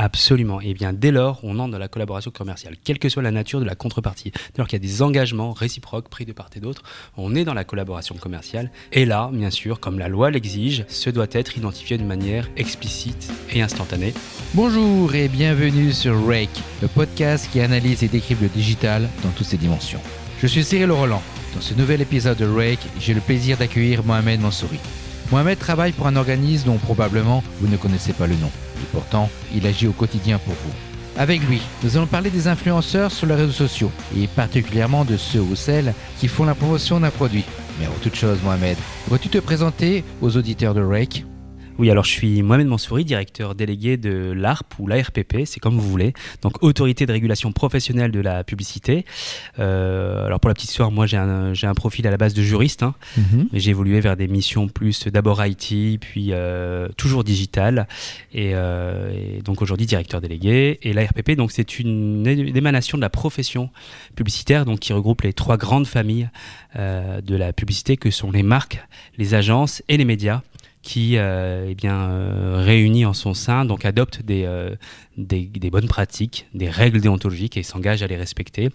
Absolument. Et bien dès lors, on entre dans la collaboration commerciale, quelle que soit la nature de la contrepartie. Dès lors qu'il y a des engagements réciproques pris de part et d'autre, on est dans la collaboration commerciale. Et là, bien sûr, comme la loi l'exige, ce doit être identifié de manière explicite et instantanée. Bonjour et bienvenue sur Rake, le podcast qui analyse et décrypte le digital dans toutes ses dimensions. Je suis Cyril Roland. Dans ce nouvel épisode de Rake, j'ai le plaisir d'accueillir Mohamed Mansouri. Mohamed travaille pour un organisme dont probablement vous ne connaissez pas le nom. Et pourtant, il agit au quotidien pour vous. Avec lui, nous allons parler des influenceurs sur les réseaux sociaux, et particulièrement de ceux ou celles qui font la promotion d'un produit. Mais avant toute chose, Mohamed, pourrais-tu te présenter aux auditeurs de Rake? Oui, alors je suis Mohamed Mansouri, directeur délégué de l'ARP ou l'ARPP, c'est comme vous voulez, donc Autorité de régulation professionnelle de la publicité. Euh, alors pour la petite histoire, moi j'ai un, un, profil à la base de juriste, hein, mhm. mais j'ai évolué vers des missions plus d'abord IT, puis euh, toujours digital, et, euh, et donc aujourd'hui directeur délégué. Et l'ARPP, donc c'est une, une, émanation de la profession publicitaire, donc qui regroupe les trois grandes familles de la publicité que sont les marques, les agences et les médias qui euh, eh bien, euh, réunit en son sein, donc adopte des, euh, des, bonnes pratiques, des règles déontologiques et s'engage à les respecter,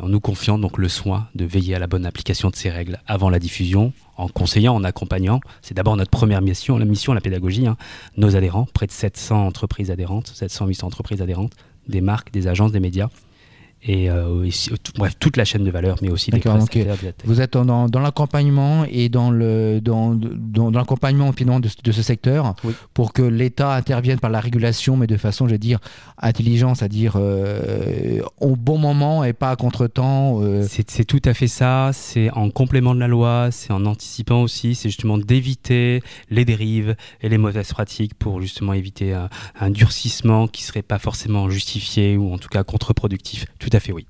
en nous confiant donc le soin de veiller à la bonne application de ces règles avant la diffusion, en conseillant, en accompagnant. C'est d'abord notre première mission, la mission, la pédagogie, hein, nos adhérents, près de 700 entreprises adhérentes, 700-800 entreprises adhérentes, des marques, des agences, des médias et, euh, bref toute la chaîne de valeur mais aussi prestataires vous êtes dans, dans l'accompagnement et dans le dans, dans, dans l'accompagnement de, de, ce secteur pour que l'État intervienne par la régulation mais de façon je vais dire intelligente c'est-à-dire euh, au bon moment et pas à contre-temps euh. c'est tout à fait ça. C'est en complément de la loi. C'est en anticipant aussi. C'est justement d'éviter les dérives et les mauvaises pratiques pour justement éviter un, un durcissement qui serait pas forcément justifié ou en tout cas contre-productif. Tout à fait, oui.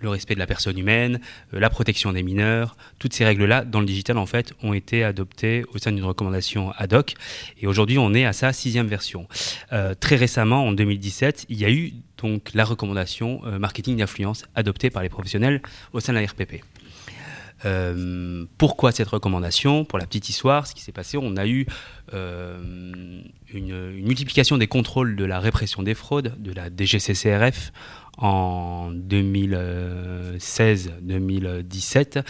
Le respect de la personne humaine, euh, la protection des mineurs, toutes ces règles-là, dans le digital, en fait, ont été adoptées au sein d'une recommandation ad hoc. Et aujourd'hui, on est à sa sixième version. Euh, très récemment, en 2017, il y a eu donc la recommandation euh, marketing d'influence adoptée par les professionnels au sein de la RPP. Euh, pourquoi cette recommandation Pour la petite histoire, ce qui s'est passé, on a eu euh, une, une, multiplication des contrôles de la répression des fraudes, de la DGCCRF en 2016-2017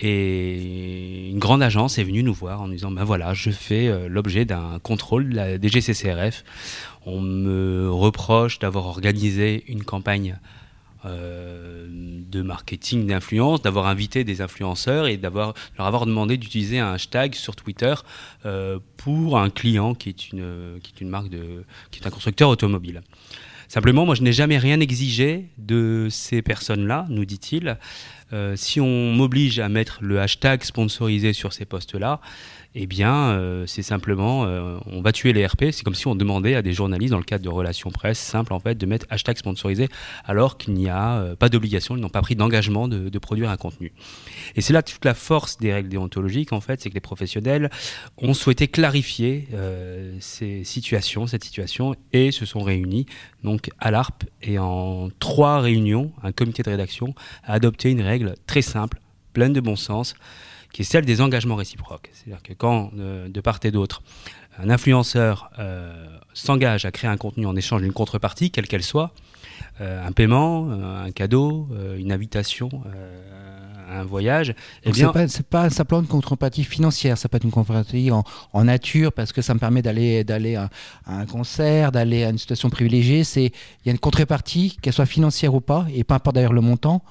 et une grande agence est venue nous voir en disant ben voilà je fais euh, l'objet d'un contrôle de la DGCCRF on me reproche d'avoir organisé une campagne euh, de marketing d'influence, d'avoir invité des influenceurs et d'avoir leur avoir demandé d'utiliser un hashtag sur Twitter euh, pour un client qui est une qui est une marque de qui est un constructeur automobile. Simplement, moi, je n'ai jamais rien exigé de ces personnes-là, nous dit-il. Euh, si on m'oblige à mettre le hashtag sponsorisé sur ces postes-là, eh bien, euh, c'est simplement, euh, on va tuer les RP. C'est comme si on demandait à des journalistes, dans le cadre de relations presse, simple en fait, de mettre hashtag sponsorisé, alors qu'il n'y a euh, pas d'obligation, ils n'ont pas pris d'engagement de, de, produire un contenu. Et c'est là toute la force des règles déontologiques, en fait, c'est que les professionnels ont souhaité clarifier euh, ces situations, cette situation, et se sont réunis donc à l'ARP et en trois réunions, un comité de rédaction a adopté une règle très simple, pleine de bon sens qui est celle des engagements réciproques. C'est-à-dire que quand, euh, de part et d'autre, un influenceur euh, s'engage à créer un contenu en échange d'une contrepartie, quelle qu'elle soit, euh, un paiement, un cadeau, une invitation, un voyage. Eh bien, c'est pas, pas simplement une contrepartie financière, ça peut être une contrepartie en, en nature parce que ça me permet d'aller d'aller à, à, un concert, d'aller à une situation privilégiée. C'est il y a une contrepartie, qu'elle soit financière ou pas, et peu importe d'ailleurs le montant,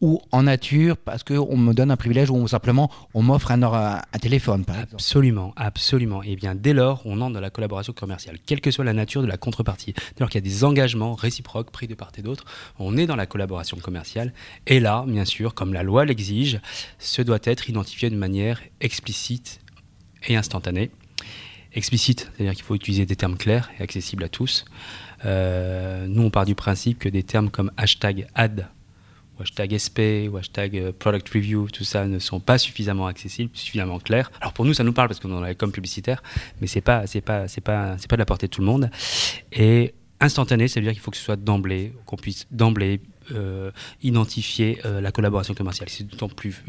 ou en nature parce qu'on me donne un privilège ou simplement on m'offre un, téléphone par exemple. Absolument, absolument. Et bien dès lors, on entre dans la collaboration commerciale, quelle que soit la nature de la contrepartie. Dès lors qu'il y a des engagements réciproques pris de part et d'autre, on est dans la collaboration commerciale. Et là, bien sûr, comme la loi l'exige, ce doit être identifié de manière explicite et instantanée. Explicite, c'est-à-dire qu'il faut utiliser des termes clairs et accessibles à tous. Euh, nous, on part du principe que des termes comme hashtag ad hashtag SP ou hashtag euh, product review, tout ça ne sont pas suffisamment accessibles, suffisamment clairs. Alors pour nous, ça nous parle parce qu'on en a comme publicitaire, mais c'est pas, c'est pas, c'est pas, c'est pas de la portée de tout le monde. Et instantané, ça veut dire qu'il faut que ce soit d'emblée, qu'on puisse d'emblée euh, identifier euh, la collaboration commerciale. C'est d'autant plus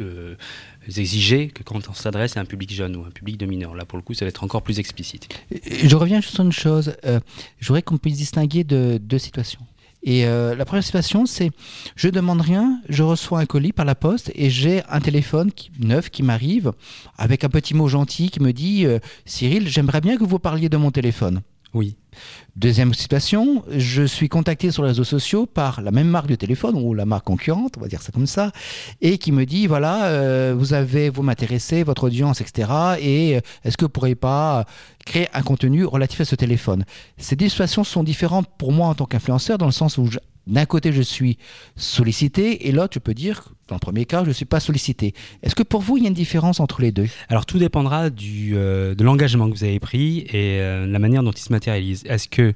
exigé que quand on s'adresse à un public jeune ou un public de mineurs. Là, pour le coup, ça va être encore plus explicite. Je reviens juste sur une chose. je voudrais qu'on puisse distinguer de deux situations. Et la première situation, c'est je demande rien, je reçois un colis par la poste et j'ai un téléphone neuf qui m'arrive avec un petit mot gentil qui me dit Cyril, j'aimerais bien que vous parliez de mon téléphone. Oui. Deuxième situation, je suis contacté sur les réseaux sociaux par la même marque de téléphone ou la marque concurrente, on va dire ça comme ça, et qui me dit voilà, euh, vous avez, vous m'intéressez, votre audience, etc. Et euh, est-ce que vous pourriez pas créer un contenu relatif à ce téléphone? Ces deux situations sont différentes pour moi en tant qu'influenceur dans le sens où d'un côté, je suis sollicité et l'autre, je peux dire, dans le premier cas, je ne suis pas sollicité. Est-ce que pour vous, il y a une différence entre les deux? Alors, tout dépendra du, euh, de l'engagement que vous avez pris et euh, la manière dont il se matérialise. Est-ce que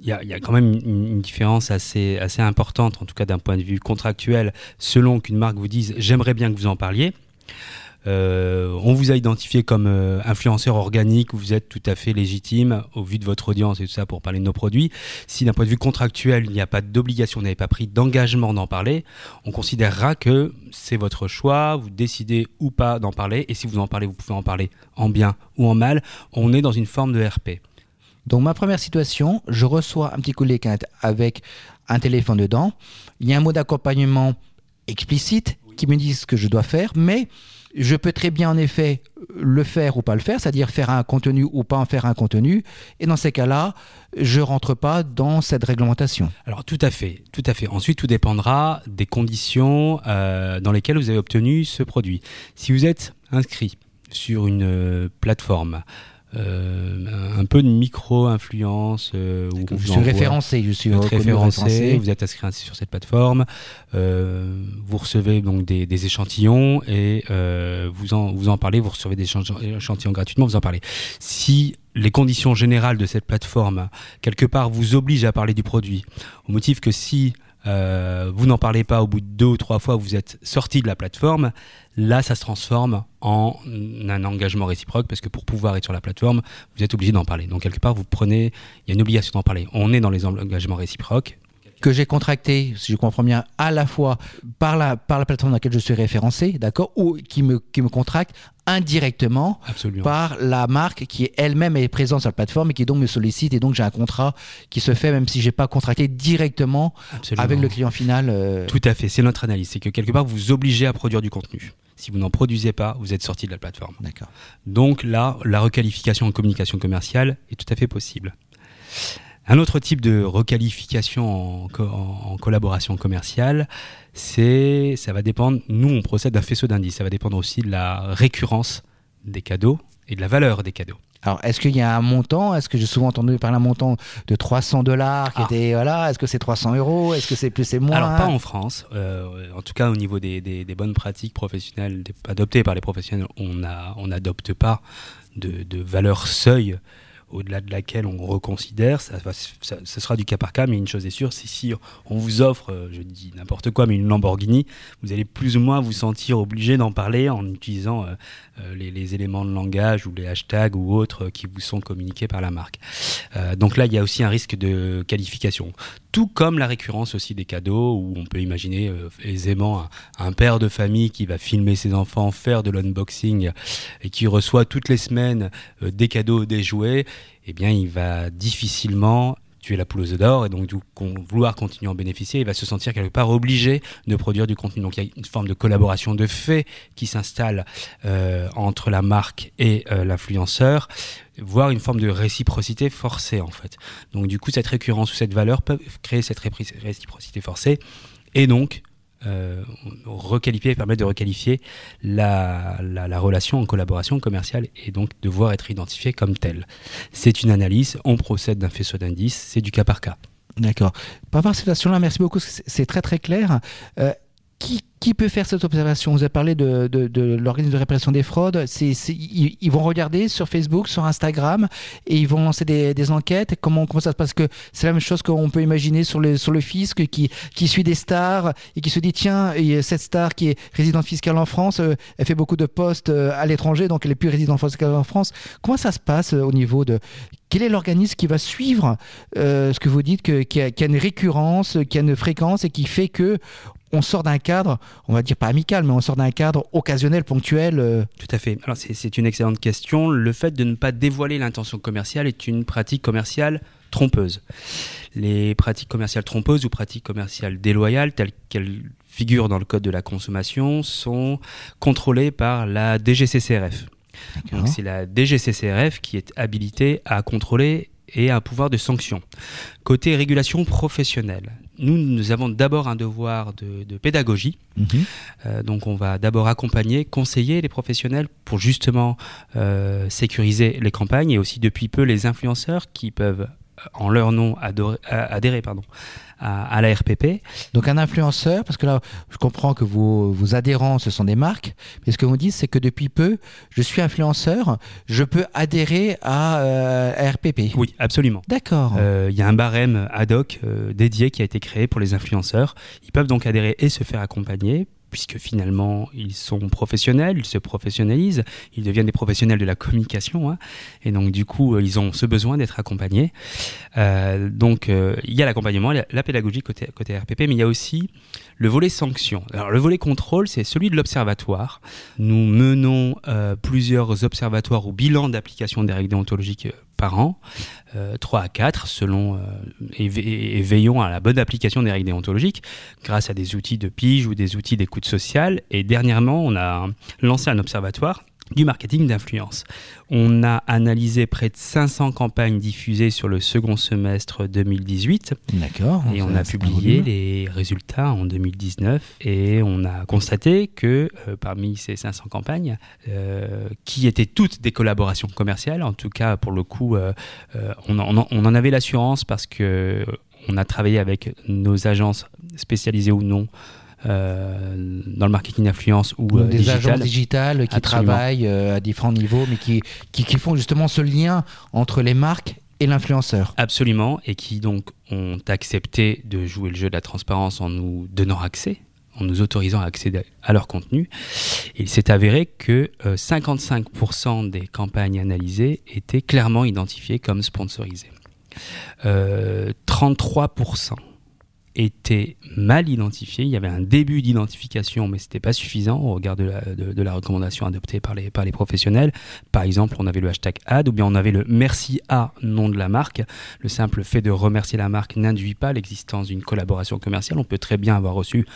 il y, a, quand même une, différence assez, assez importante, en tout cas d'un point de vue contractuel, selon qu'une marque vous dise j'aimerais bien que vous en parliez. Euh, on vous a identifié comme euh, influenceur organique, vous êtes tout à fait légitime au vu de votre audience et tout ça pour parler de nos produits. Si d'un point de vue contractuel, il n'y a pas d'obligation, vous n'avez pas pris d'engagement d'en parler, on considérera que c'est votre choix, vous décidez ou pas d'en parler, et si vous en parlez, vous pouvez en parler en bien ou en mal. On est dans une forme de RP. Donc ma première situation, je reçois un petit colis avec un téléphone dedans. Il y a un mot d'accompagnement explicite qui me dit ce que je dois faire, mais je peux très bien en effet le faire ou pas le faire, c'est-à-dire faire un contenu ou pas en faire un contenu. Et dans ces cas-là, je rentre pas dans cette réglementation. Alors tout à fait, tout à fait. Ensuite, tout dépendra des conditions euh, dans lesquelles vous avez obtenu ce produit. Si vous êtes inscrit sur une euh, plateforme un peu de micro-influence. Euh, je suis référencé, je suis référencé, vous êtes inscrit sur cette plateforme, euh, vous recevez donc des, échantillons et vous, en, vous en parlez, vous recevez des échantillons gratuitement, vous en parlez. Si les conditions générales de cette plateforme, quelque part, vous obligent à parler du produit, au motif que si euh, vous n'en parlez pas au bout de deux ou trois fois, vous êtes sorti de la plateforme, là ça se transforme en un engagement réciproque parce que pour pouvoir être sur la plateforme, vous êtes obligé d'en parler. Donc quelque part, vous prenez, il y a une obligation d'en parler. On est dans les engagements réciproques que j'ai contracté, si je comprends bien, à la fois par la, par la plateforme dans laquelle je suis référencé, d'accord, ou qui me, qui me contracte indirectement par la marque qui elle-même est présente sur la plateforme et qui donc me sollicite et donc j'ai un contrat qui se fait même si j'ai pas contracté directement avec le client final. Euh. Tout à fait, c'est notre analyse, c'est que quelque part vous vous obligez à produire du contenu. Si vous n'en produisez pas, vous êtes sorti de la plateforme. D'accord. Donc là, la requalification en communication commerciale est tout à fait possible. Un autre type de requalification en, collaboration commerciale, c'est, ça va dépendre, nous on procède d'un faisceau d'indices, ça va dépendre aussi de la récurrence des cadeaux et de la valeur des cadeaux. Alors, est-ce qu'il y a un montant? Est-ce que j'ai souvent entendu parler d'un montant de 300 dollars qui ah. était voilà Est-ce que c'est 300 euros? Est-ce que c'est plus et moins? Alors pas en France. Euh, en tout cas, au niveau des, bonnes pratiques professionnelles adoptées par les professionnels, on n'adopte pas de, de valeur seuil au-delà de laquelle on reconsidère, ça, ça, sera du cas par cas, mais une chose est sûre, c'est si on vous offre, euh, je dis n'importe quoi, mais une Lamborghini, vous allez plus ou moins vous sentir obligé d'en parler en utilisant euh, euh, les, éléments de langage ou les hashtags ou autres qui vous sont communiqués par la marque. donc là, il y a aussi un risque de qualification. Tout comme la récurrence aussi des cadeaux, où on peut imaginer aisément un, un, père de famille qui va filmer ses enfants, faire de l'unboxing et qui reçoit toutes les semaines des cadeaux, des jouets eh bien, il va difficilement tuer la poule aux œufs d'or et donc vouloir continuer à en bénéficier, il va se sentir quelque part obligé de produire du contenu. Donc il y a une forme de collaboration de fait qui s'installe euh, entre la marque et euh, l'influenceur, voire une forme de réciprocité forcée en fait. Donc du coup cette récurrence ou cette valeur peut créer cette réciprocité forcée et donc euh, requalifier, permettre de requalifier la, la, relation en collaboration commerciale et donc devoir être identifié comme tel. C'est une analyse, on procède d'un faisceau d'indices, c'est du cas par cas. D'accord. Par rapport à cette situation-là, merci beaucoup, c'est très très clair. Euh, qui, peut faire cette observation? Vous avez parlé de, de, l'organisme de répression des fraudes. C'est, ils, vont regarder sur Facebook, sur Instagram, et ils vont lancer des, des, enquêtes. Comment, comment ça se passe? Que c'est la même chose qu'on peut imaginer sur le, sur le fisc qui, qui suit des stars et qui se dit tiens, cette star qui est résidente fiscale en France, euh, elle fait beaucoup de postes euh, à l'étranger, donc elle est plus résidente fiscale en France. Comment ça se passe euh, au niveau de quel est l'organisme qui va suivre ce que vous dites, que, qui, a, une récurrence, qui a une fréquence et qui fait que on sort d'un cadre, on va dire pas amical, mais on sort d'un cadre occasionnel, ponctuel. Euh... Tout à fait. Alors c'est une excellente question. Le fait de ne pas dévoiler l'intention commerciale est une pratique commerciale trompeuse. Les pratiques commerciales trompeuses ou pratiques commerciales déloyales, telles qu'elles figurent dans le code de la consommation, sont contrôlées par la DGCCRF. Donc c'est la DGCCRF qui est habilitée à contrôler et un pouvoir de sanction. Côté régulation professionnelle, nous, nous avons d'abord un devoir de, de pédagogie. Mmh. Euh, donc, on va d'abord accompagner, conseiller les professionnels pour justement euh, sécuriser les campagnes et aussi depuis peu les influenceurs qui peuvent en leur nom adoré, adhérer pardon, à, à, la RPP. Donc un influenceur, parce que là je comprends que vos, vos adhérents ce sont des marques, mais ce que vous dites c'est que depuis peu je suis influenceur, je peux adhérer à, euh, à RPP. Oui, absolument. D'accord. Il euh, y a un barème ad hoc euh, dédié qui a été créé pour les influenceurs. Ils peuvent donc adhérer et se faire accompagner puisque finalement ils sont professionnels, ils se professionnalisent, ils deviennent des professionnels de la communication, hein, et donc du coup ils ont ce besoin d'être accompagnés. Euh, donc euh, il y a l'accompagnement, la, pédagogie côté, côté RPP, mais il y a aussi le volet sanction. Alors le volet contrôle, c'est celui de l'observatoire. Nous menons euh, plusieurs observatoires ou bilans d'application des règles déontologiques par an, euh, 3 à 4, selon, euh, et, et, veillons à la bonne application des règles déontologiques grâce à des outils de pige ou des outils d'écoute sociale. Et dernièrement, on a lancé un observatoire du marketing d'influence. On a analysé près de 500 campagnes diffusées sur le second semestre 2018. D'accord. Et on a publié les résultats en 2019 et on a constaté que euh, parmi ces 500 campagnes, euh, qui étaient toutes des collaborations commerciales, en tout cas pour le coup, euh, on, en, on en avait l'assurance parce que on a travaillé avec nos agences spécialisées ou non dans le marketing d'influence ou euh, des digital. agences digitales qui Absolument. travaillent euh, à différents niveaux, mais qui, qui, qui, font justement ce lien entre les marques et l'influenceur. Absolument, et qui donc ont accepté de jouer le jeu de la transparence en nous donnant accès en nous autorisant à accéder à leur contenu. Il s'est avéré que euh, 55% des campagnes analysées étaient clairement identifiées comme sponsorisées. Euh, 33% était mal identifié. Il y avait un début d'identification, mais ce n'était pas suffisant au regard de la, de, de la, recommandation adoptée par les, par les professionnels. Par exemple, on avait le hashtag ad ou bien on avait le merci à nom de la marque. Le simple fait de remercier la marque n'induit pas l'existence d'une collaboration commerciale. On peut très bien avoir reçu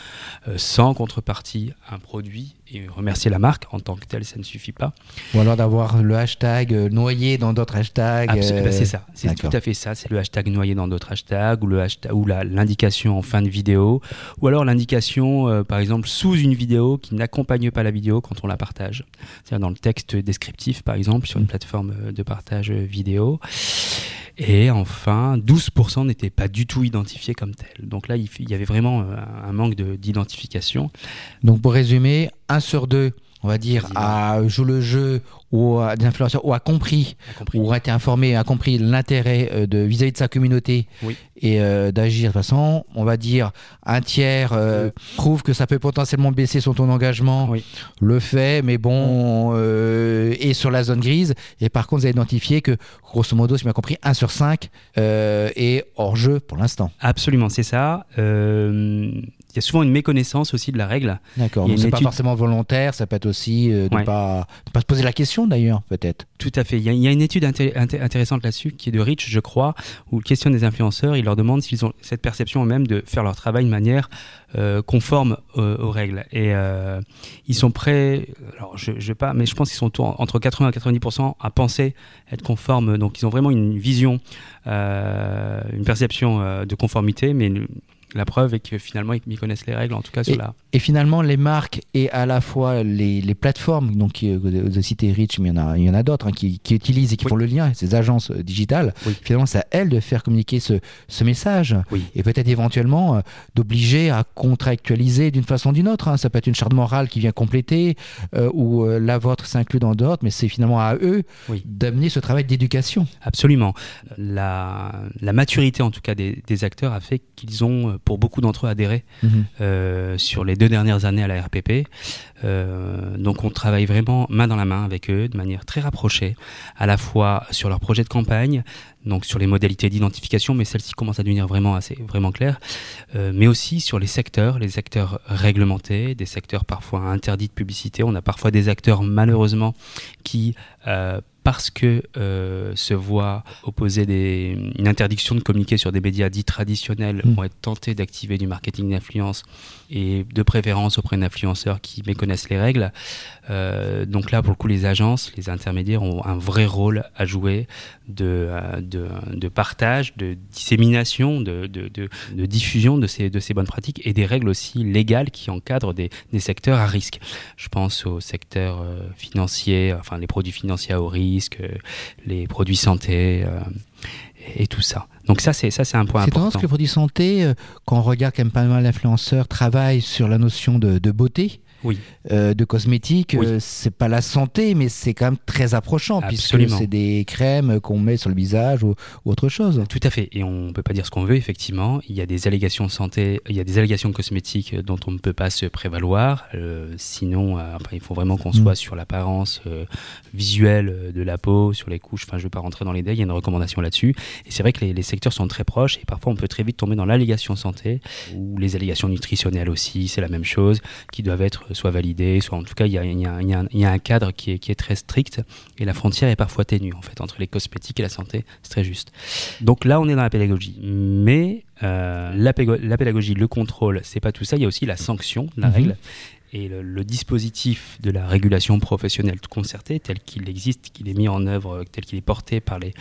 euh, sans contrepartie un produit et remercier la marque en tant que telle, ça ne suffit pas. Ou alors d'avoir le hashtag euh, noyé dans d'autres hashtags. Euh... Ben c'est ça, c'est tout à fait ça. C'est le hashtag noyé dans d'autres hashtags ou le hashtag ou l'indication en fin de vidéo, ou alors l'indication, euh, par exemple, sous une vidéo qui n'accompagne pas la vidéo quand on la partage. C'est-à-dire dans le texte descriptif, par exemple, sur une plateforme de partage vidéo. Et enfin, 12% n'étaient pas du tout identifiés comme tels. Donc là, il y avait vraiment un manque d'identification. Donc pour résumer, 1 sur 2 on va dire, a joué le jeu ou a, des influenceurs ou a compris, ou a été informé, a compris l'intérêt euh, de vis-à-vis -vis de sa communauté oui. et euh, d'agir de façon, on va dire, un tiers euh, oui. trouve que ça peut potentiellement baisser son taux d'engagement, oui. le fait, mais bon, euh, est sur la zone grise. Et par contre, vous avez identifié que, grosso modo, si bien compris, 1 sur 5 est hors jeu pour l'instant. Absolument, c'est ça. Il y a souvent une méconnaissance aussi de la règle. D'accord. C'est étude... pas forcément volontaire, ça peut être aussi euh, de ne ouais. pas, pas se poser la question d'ailleurs, peut-être. Tout à fait. Il y, a, il y a une étude inté inté intéressante là-dessus qui est de Rich, je crois, où il questionne des influenceurs, il leur demande s'ils ont cette perception eux-mêmes de faire leur travail de manière euh, conforme euh, aux règles. Et euh, ils sont prêts, alors je, je pas, mais je pense qu'ils sont entre 80 et 90% à penser être conformes. Donc ils ont vraiment une vision, une perception de conformité, mais une, la preuve est que finalement ils connaissent les règles en tout cas sur et, la Et finalement, les marques et à la fois les, les plateformes, donc euh, vous avez cité Rich, mais il y en a, il y en a d'autres hein, qui, qui, utilisent et qui Oui. font le lien, ces agences euh, digitales, Oui. finalement, c'est à elles de faire communiquer ce, ce message Oui. et peut-être éventuellement euh, d'obliger à contractualiser d'une façon ou d'une autre. hein. Ça peut être une charte morale qui vient compléter euh, ou euh, la vôtre s'inclut dans d'autres, mais c'est finalement à eux d'amener ce travail d'éducation. Absolument. La, la maturité, en tout cas, des, des acteurs a fait qu'ils ont, euh, pour beaucoup d'entre eux, adhéré euh, sur les deux dernières années à la RPP. Euh, donc on travaille vraiment main dans la main avec eux de manière très rapprochée, à la fois sur leur projet de campagne, donc sur les modalités d'identification, mais celle-ci commence à devenir vraiment assez vraiment claire, euh, mais aussi sur les secteurs, les secteurs réglementés, des secteurs parfois interdits de publicité. On a parfois des acteurs malheureusement qui euh, parce que euh, se voient opposer des, une interdiction de communiquer sur des médias dits traditionnels, Mm. vont être tentés d'activer du marketing d'influence et de préférence auprès d'influenceurs qui méconnaissent les règles. Euh, donc là, pour le coup, les agences, les intermédiaires ont un vrai rôle à jouer de, euh, de, de partage, de dissémination, de, de, de, diffusion de ces, de ces bonnes pratiques et des règles aussi légales qui encadrent des, des secteurs à risque. Je pense au secteur euh, financier, enfin les produits financiers à haut risque, euh, les produits santé euh, et tout ça. Donc ça, c'est ça, c'est un point C'est important. parce que le produit santé, euh, quand on regarde quand même pas mal d'influenceurs, travaillent sur la notion de, de beauté. Oui. euh, de cosmétiques, Oui. euh, c'est pas la santé, mais c'est quand même très approchant, Absolument. puisque c'est des crèmes qu'on met sur le visage ou, ou autre chose. Tout à fait. Et on peut pas dire ce qu'on veut, effectivement. Il y a des allégations de santé, il y a des allégations cosmétiques dont on ne peut pas se prévaloir. Euh, sinon, enfin, il faut vraiment qu'on Mm. soit sur l'apparence visuelle de la peau, sur les couches. Enfin, je ne veux pas rentrer dans les détails, il y a une recommandation là-dessus. Et c'est vrai que les, les sont très proches et parfois on peut très vite tomber dans l'allégation santé ou les allégations nutritionnelles aussi, c'est la même chose, qui doivent être soit validées, soit en tout cas, il y a, il y a- il y a- il y a un cadre qui est, qui est très strict et la frontière est parfois ténue en fait entre les cosmétiques et la santé, c'est très juste. Donc là, on est dans la pédagogie. Mais euh, la, pédagogie, le contrôle, c'est pas tout ça. Il y a aussi la sanction la Mhm. règle. Et le, le dispositif de la régulation professionnelle concertée, tel qu'il existe, qu'il est mis en œuvre, tel qu'il est porté par les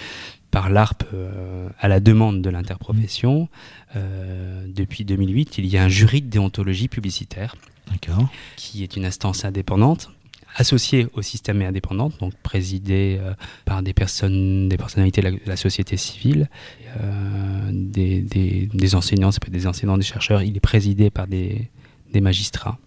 par l'ARP euh, à la demande de l'interprofession, euh, depuis 2008, il y a un jury de déontologie publicitaire qui est une instance indépendante associée au système et indépendante, donc présidée euh, par des personnes, des personnalités de la, de la société civile, des, des- des enseignants, des enseignants, des chercheurs. Il est présidé par des, des magistrats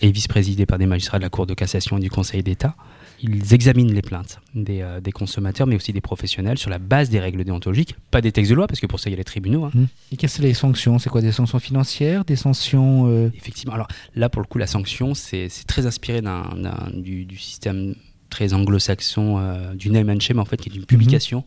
et vice-présidé par des magistrats de la Cour de cassation et du Conseil d'État. Ils examinent les plaintes des, euh, des consommateurs, mais aussi des professionnels, sur la base des règles déontologiques, pas des textes de loi, parce que pour ça, il y a les tribunaux. hein. Hmm. Et quelles sont les sanctions? C'est quoi des sanctions financières, des sanctions euh, Effectivement. Alors là, pour le coup, la sanction, c'est très inspiré du, du système très anglo-saxon euh, du name and shame, en fait, qui est une publication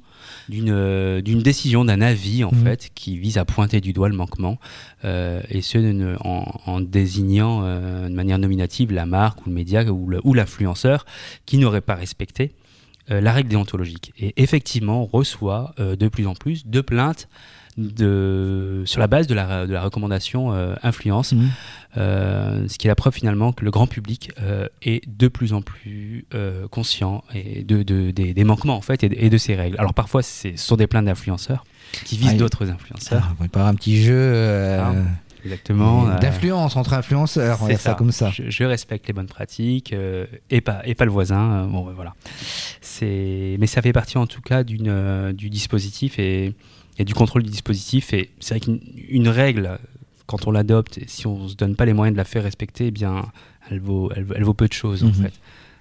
d'une euh, d'une décision, d'un avis, en Mhm. fait, qui vise à pointer du doigt le manquement, euh, et ce, ne- en, en désignant de manière nominative la marque ou le média ou l'influenceur qui n'aurait pas respecté euh, la règle déontologique. Et effectivement, on reçoit euh, de plus en plus de plaintes de, sur la base de la, de la recommandation euh, influence, Mhm. euh, ce qui est la preuve finalement que le grand public euh, est de plus en plus conscient et de, de- des, des manquements en fait et de, et de ces règles. Alors parfois ce sont des plaintes d'influenceurs qui visent Ah, d'autres influenceurs. Ah, on va pas un petit jeu Ah, Exactement. d'influence entre influenceurs, on va dire ça, comme ça. Je, je respecte les bonnes pratiques et pas et pas le voisin. bon, voilà. Mais ça fait partie en tout cas d'une du dispositif et, et du contrôle du dispositif. Et c'est vrai qu'une une règle, quand on l'adopte, et si on se donne pas les moyens de la faire respecter, eh bien, elle vaut elle, vaut- elle vaut peu de choses en Mhm. fait.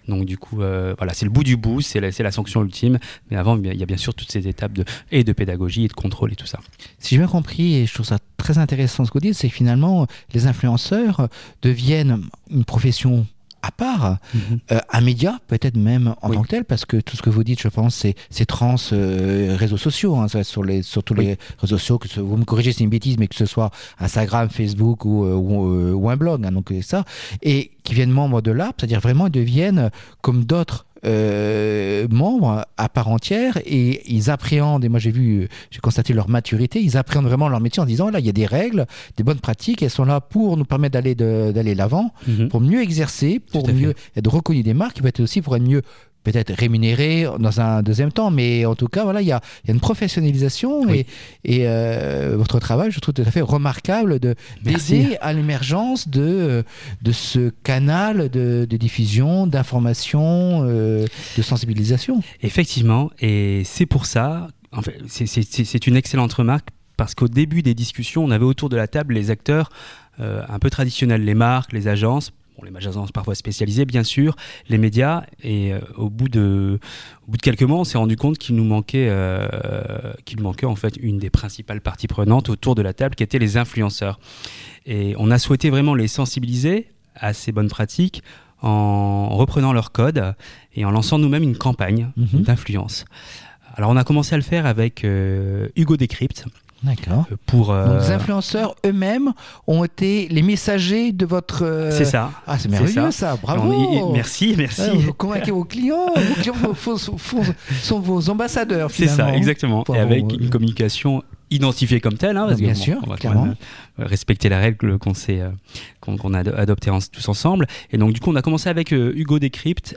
Donc du coup, euh, voilà, c'est le bout du bout, c'est la, c'est la sanction ultime. Mais avant, il y a bien sûr toutes ces étapes de, et de pédagogie et de contrôle et tout ça. Si j'ai bien compris, et je trouve ça très intéressant ce que vous dites, c'est que finalement, les influenceurs deviennent une profession à part, euh, un média peut-être même en Oui. tant que tel, parce que tout ce que vous dites, je pense, c'est, trans euh, réseaux sociaux, hein, sur, les, sur tous Oui. les réseaux sociaux, que ce- vous me corrigez, c'est une bêtise, mais que ce soit Instagram, Facebook ou, euh, ou, euh, ou un blog, hein, donc ça, et qui viennent membres de l'ARP, c'est-à-dire vraiment ils deviennent comme d'autres euh, membres à part entière et ils appréhendent, et moi j'ai vu, j'ai constaté leur maturité, ils appréhendent vraiment leur métier en disant là il y a des règles, des bonnes pratiques, elles sont là pour nous permettre d'aller de- d'aller l'avant, Mhm. pour mieux exercer, pour fait. mieux être reconnu des marques, peut être aussi pour être mieux peut-être rémunéré dans un deuxième temps, mais en tout cas, voilà, il y a, y a, une professionnalisation et, et euh, votre travail, je trouve tout à fait remarquable de d'aider à l'émergence de de ce canal de, de diffusion, d'information, euh, de sensibilisation. Effectivement, et c'est pour ça, en fait, c'est une excellente remarque parce qu'au début des discussions, on avait autour de la table les acteurs euh, un peu traditionnels, les marques, les agences, Bon, les agences parfois spécialisées, bien sûr, les médias. Et euh, au, bout de, au bout de quelques mois, on s'est rendu compte qu'il nous manquait, euh, qu'il manquait en fait une des principales parties prenantes autour de la table, qui étaient les influenceurs. Et on a souhaité vraiment les sensibiliser à ces bonnes pratiques en reprenant leur code et en lançant nous-mêmes une campagne mhm. d'influence. Alors on a commencé à le faire avec Hugo Décrypte, D'accord. Euh, pour euh, Donc, les influenceurs eux-mêmes ont été les messagers de votre. Euh, c'est ça. Ah, c'est merveilleux ça. Bravo. merci, merci. vous convainquez vos clients. vos clients sont vos ambassadeurs. C'est ça, exactement. Et avec une communication identifiée comme telle, hein, bien sûr, on va clairement. respecter la règle qu'on s'est qu'on a adoptée tous ensemble. Et donc du coup, on a commencé avec Hugo Decrypt,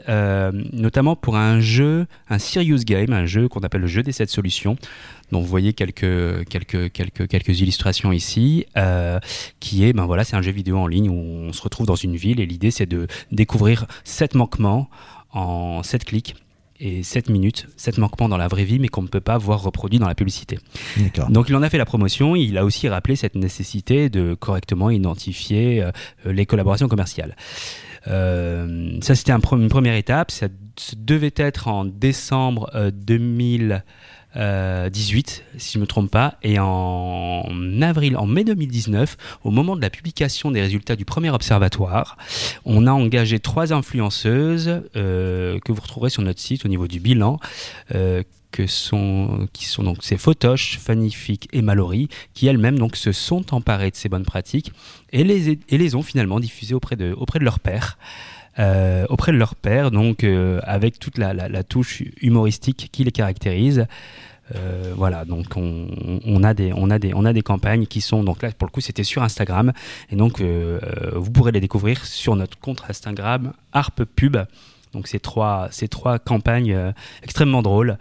notamment pour un jeu, un serious game, un jeu qu'on appelle le jeu des sept solutions. Donc vous voyez quelques, quelques, quelques, quelques illustrations ici, euh, qui est, ben voilà, c'est un jeu vidéo en ligne où on se retrouve dans une ville et l'idée c'est de découvrir sept manquements en sept clics et 7 minutes, 7 manquements dans la vraie vie, mais qu'on ne peut pas voir reproduits dans la publicité. Donc il en a fait la promotion, il a aussi rappelé cette nécessité de correctement identifier euh, les collaborations commerciales. Euh, ça c'était un, une première étape, ça devait être en décembre 2000. 18, euh, si je ne me trompe pas. Et en avril, en mai 2019, au moment de la publication des résultats du premier observatoire, on a engagé trois influenceuses euh, que vous retrouverez sur notre site au niveau du bilan. Euh, que sont, qui sont donc ces Photoche, Fanifique et Mallory, qui elles-mêmes donc se sont emparées de ces bonnes pratiques et les, et les ont finalement diffusées auprès de, auprès de leur père. Auprès de leur père, donc avec toute la, touche humoristique qui les caractérise. Euh, voilà, donc on, a des, on, a des, on a des campagnes qui sont, donc là pour le coup c'était sur Instagram, et donc euh, vous pourrez les découvrir sur notre compte Instagram Harp Pub. Donc ces trois, ces trois campagnes euh, extrêmement drôles,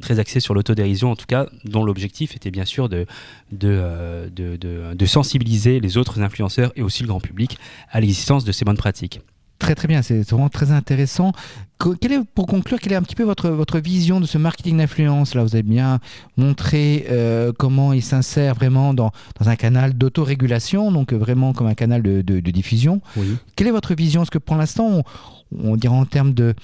très axées sur l'autodérision en tout cas, dont l'objectif était bien sûr de, de, de, de, sensibiliser les autres influenceurs et aussi le grand public à l'existence de ces bonnes pratiques. Très très bien, c'est vraiment très intéressant. Quelle est, pour conclure, quelle est un petit peu votre, votre vision de ce marketing d'influence? Là, vous avez bien montré euh, comment il s'insère vraiment dans, dans un canal d'autorégulation, donc vraiment comme un canal de, de, diffusion. Quelle est votre vision? Est-ce que pour l'instant, on, on dirait en termes de,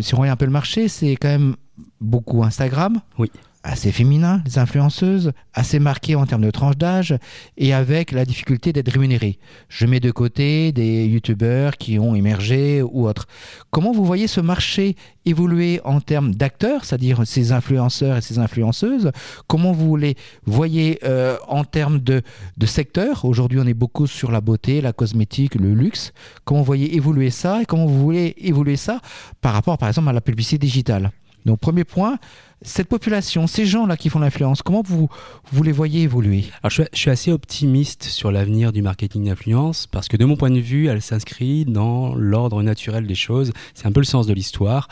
si on regarde un peu le marché, c'est quand même beaucoup Instagram. Oui assez féminin, les influenceuses, assez marquées en termes de tranche d'âge, et avec la difficulté d'être rémunérées. Je mets de côté des youtubeurs qui ont émergé ou autres. Comment vous voyez ce marché évoluer en termes d'acteurs, c'est-à-dire ces influenceurs et ces influenceuses? Comment vous les voyez euh, en termes de, de secteur Aujourd'hui, on est beaucoup sur la beauté, la cosmétique, le luxe. Comment vous voyez évoluer ça et comment vous voulez évoluer ça par rapport, par exemple, à la publicité digitale? Donc premier point, cette population, ces gens-là qui font l'influence, comment vous, vous les voyez évoluer? Alors, je, suis, assez optimiste sur l'avenir du marketing d'influence parce que de mon point de vue, elle s'inscrit dans l'ordre naturel des choses. C'est un peu le sens de l'histoire.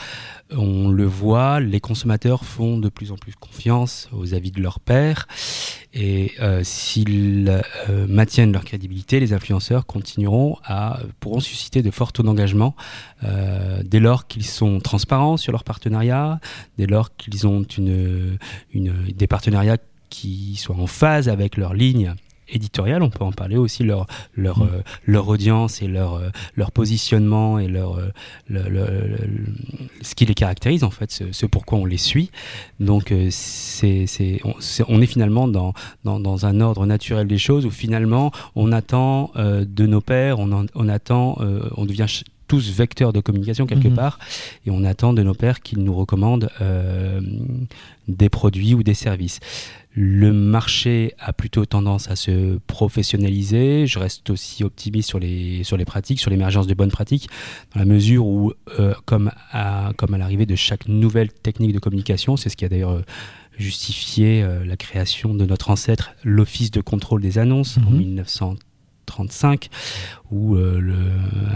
On le voit, les consommateurs font de plus en plus confiance aux avis de leur père et euh, s'ils euh, maintiennent leur crédibilité, les influenceurs continueront à pourront susciter de forts taux d'engagement euh, dès lors qu'ils sont transparents sur leur partenariat, dès lors qu'ils ont une, une, des partenariats qui soient en phase avec leur ligne éditoriale, on peut en parler aussi, leur, leur, mm. euh, leur audience et leur, euh, leur positionnement et leur, euh, ce qui les caractérise en fait, ce, pourquoi on les suit. Donc c'est, c'est, on, on, est finalement dans, dans, dans, un ordre naturel des choses où finalement on attend de nos pères, on, on attend, on devient tous vecteurs de communication quelque mm-hmm. part, et on attend de nos pères qu'ils nous recommandent des produits ou des services. Le marché a plutôt tendance à se professionnaliser. Je reste aussi optimiste sur les, sur les pratiques, sur l'émergence de bonnes pratiques, dans la mesure où, euh, comme, à, comme à l'arrivée de chaque nouvelle technique de communication, c'est ce qui a d'ailleurs euh, justifié euh, la création de notre ancêtre, l'Office de contrôle des annonces, en 1935, mhm. Où le,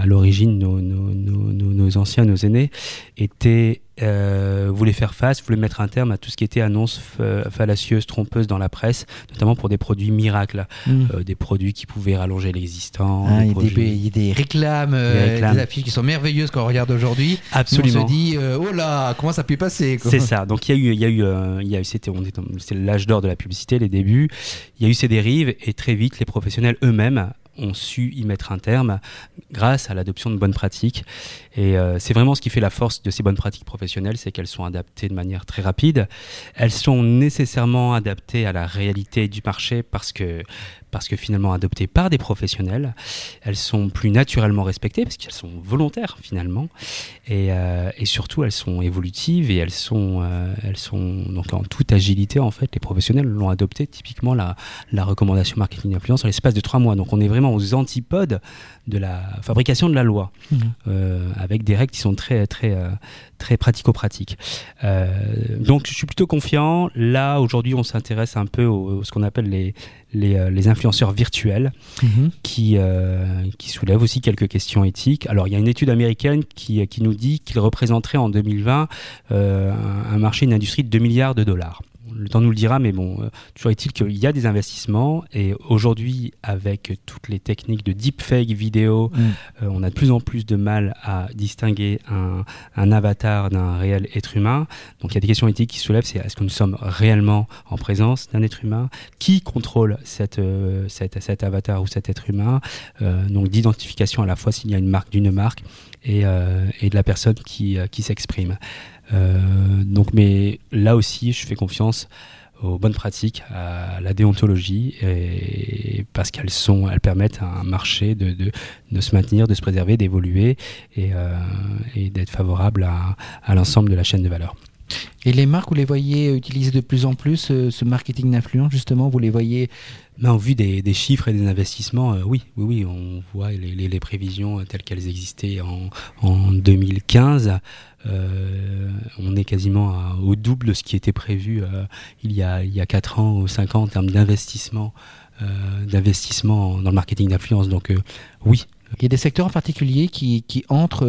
à l'origine nos, nos, nos, nos, anciens, nos aînés étaient euh, voulait faire face, voulait mettre un terme à tout ce qui était annonce fallacieuse, trompeuse dans la presse, notamment pour des produits miracles, mm. euh, des produits qui pouvaient rallonger l'existant. Ah, il, y a des réclames, euh, des, affiches qui sont merveilleuses quand on regarde aujourd'hui. Absolument. on se dit, oh là, comment ça peut passer C'est ça. Donc il y a eu, il y a eu, il y a eu c'était, l'âge d'or de la publicité, les débuts. Il y a eu ces dérives et très vite, les professionnels eux-mêmes ont su y mettre un terme grâce à l'adoption de bonnes pratiques. Et euh, c'est vraiment ce qui fait la force de ces bonnes pratiques professionnelles, c'est qu'elles sont adaptées de manière très rapide. Elles sont nécessairement adaptées à la réalité du marché parce que parce que finalement adoptées par des professionnels, elles sont plus naturellement respectées parce qu'elles sont volontaires finalement, et, euh, et, surtout elles sont évolutives et elles sont, euh, elles sont donc en toute agilité en fait. Les professionnels l'ont adopté typiquement la, la recommandation marketing d'influence en l'espace de trois mois. Donc on est vraiment aux antipodes de la fabrication de la loi, mmh. euh, avec des règles qui sont très très très pratico-pratiques. donc je suis plutôt confiant. Là aujourd'hui on s'intéresse un peu à ce qu'on appelle les les, les influenceurs virtuels mhm. qui, euh, qui soulèvent aussi quelques questions éthiques. Alors il y a une étude américaine qui, qui nous dit qu'il représenterait en 2020 euh, un marché, une industrie de 2 milliards de dollars le temps nous le dira, mais bon, euh, toujours est-il qu'il y a des investissements et aujourd'hui, avec toutes les techniques de deepfake vidéo, mm. euh, on a de plus en plus de mal à distinguer un, un avatar d'un réel être humain. Donc il y a des questions éthiques qui se soulèvent, c'est est-ce que nous sommes réellement en présence d'un être humain? Qui contrôle cette, euh, cette, cet avatar ou cet être humain? Donc d'identification à la fois s'il y a une marque d'une marque et, et de la personne qui, qui s'exprime. Euh, donc, mais là aussi, je fais confiance aux bonnes pratiques, à la déontologie, parce qu'elles sont, elles permettent à un marché de, de, se maintenir, de se préserver, d'évoluer et, euh, d'être favorable à, à l'ensemble de la chaîne de valeur. Et les marques, vous les voyez utiliser de plus en plus euh, ce marketing d'influence, justement Vous les voyez mais en vue des, chiffres et des investissements, euh, oui, oui, oui, on voit les, prévisions telles qu'elles existaient en, en 2015. Euh, on est quasiment au double de ce qui était prévu euh, il, y a, il y a 4 ans ou 5 ans en termes d'investissement euh, d'investissement dans le marketing d'influence. Donc oui. Il y a des secteurs en particulier qui, qui entrent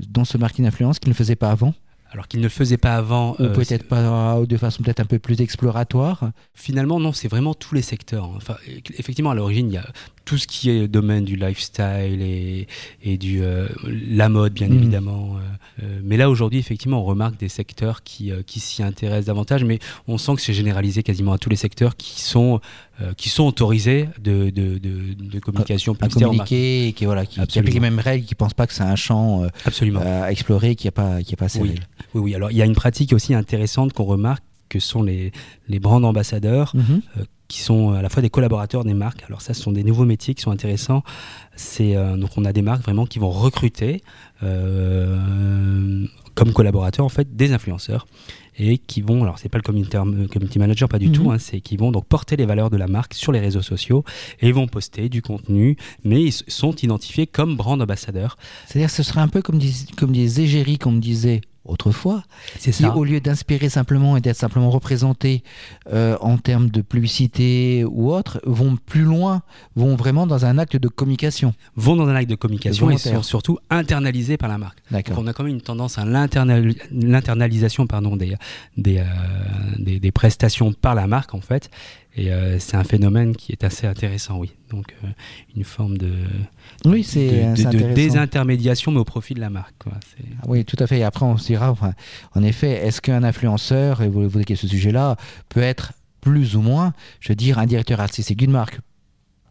dans ce marketing d'influence qu'ils ne faisaient pas avant? Alors qu'il ne le faisait pas avant. Ou peut-être pas de façon peut-être un peu plus exploratoire. Finalement, non, c'est vraiment tous les secteurs. Enfin, effectivement, à l'origine, il y a tout ce qui est domaine du lifestyle et, et du euh, la mode bien mm. évidemment. Euh, euh, mais là aujourd'hui effectivement on remarque des secteurs qui, qui s'y intéressent davantage, mais on sent que c'est généralisé quasiment à tous les secteurs qui sont qui sont autorisés de, de, de, de communication à, communiquer et qui voilà qui, qui appliquent les mêmes règles, qui pensent pas que c'est un champ Absolument. à explorer, qui a pas qui a pas assez oui. oui oui alors il y a une pratique aussi intéressante qu'on remarque que sont les les brands ambassadeurs. Mm-hmm qui sont à la fois des collaborateurs des marques. Alors ça, ce sont des nouveaux métiers qui sont intéressants. C'est euh, donc on a des marques vraiment qui vont recruter euh, comme collaborateurs en fait des influenceurs et qui vont alors c'est pas le community, community manager pas du mhm. tout hein, c'est qui vont donc porter les valeurs de la marque sur les réseaux sociaux et vont poster du contenu mais ils sont identifiés comme brand ambassadeurs c'est-à-dire ce serait un peu comme des, comme des égéries qu'on me disait autrefois, qui ça. au lieu d'inspirer simplement et d'être simplement représentés euh, en termes de publicité ou autre, vont plus loin, vont vraiment dans un acte de communication. Vont dans un acte de communication et sont surtout internalisés par la marque. Donc on a quand même une tendance à l'internalisation pardon des des, euh, des, des prestations par la marque en fait et euh, c'est un phénomène qui est assez intéressant, oui. Donc euh, une forme de, oui, c'est, de, de, désintermédiation, mais au profit de la marque. Quoi. Oui, tout à fait. Et après, on se dira, enfin, en effet, est-ce qu'un influenceur, et vous évoquez ce sujet-là, peut être plus ou moins, je veux dire, un directeur artistique d'une marque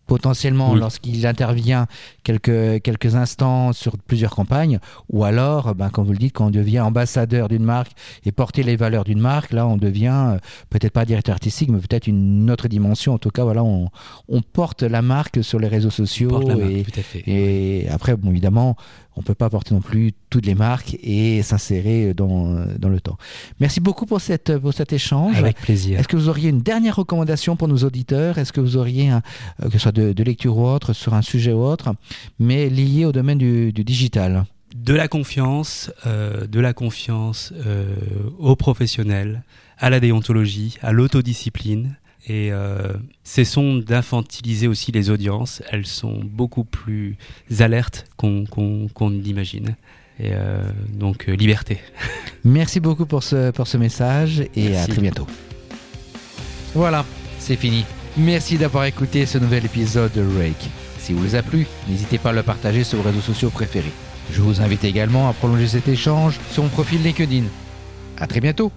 potentiellement oui. lorsqu'il intervient quelques, quelques instants sur plusieurs campagnes, ou alors, ben, comme vous le dites, quand on devient ambassadeur d'une marque et porter les valeurs d'une marque, là on devient euh, peut-être pas directeur artistique, mais peut-être une autre dimension. En tout cas, voilà, on, on porte la marque sur les réseaux sociaux. et, et après, bon, évidemment, on ne peut pas porter non plus toutes les marques et s'insérer dans, dans le temps. Merci beaucoup pour, cette, pour cet échange. Avec plaisir. Est-ce que vous auriez une dernière recommandation pour nos auditeurs? Est-ce que vous auriez, un, euh, que ce soit de, de, lecture ou autre, sur un sujet ou autre, mais lié au domaine du, du digital? De la confiance, euh, de la confiance euh, aux professionnels, à la déontologie, à l'autodiscipline Et euh, cessons d'infantiliser aussi les audiences. Elles sont beaucoup plus alertes qu'on qu'on l'imagine. Et euh, donc, euh, liberté. Merci beaucoup pour ce, pour ce message et Merci. à très bientôt. Voilà, c'est fini. Merci d'avoir écouté ce nouvel épisode de Rake. Si vous vous a plu, n'hésitez pas à le partager sur vos réseaux sociaux préférés. Je vous invite également à prolonger cet échange sur mon profil LinkedIn. À très bientôt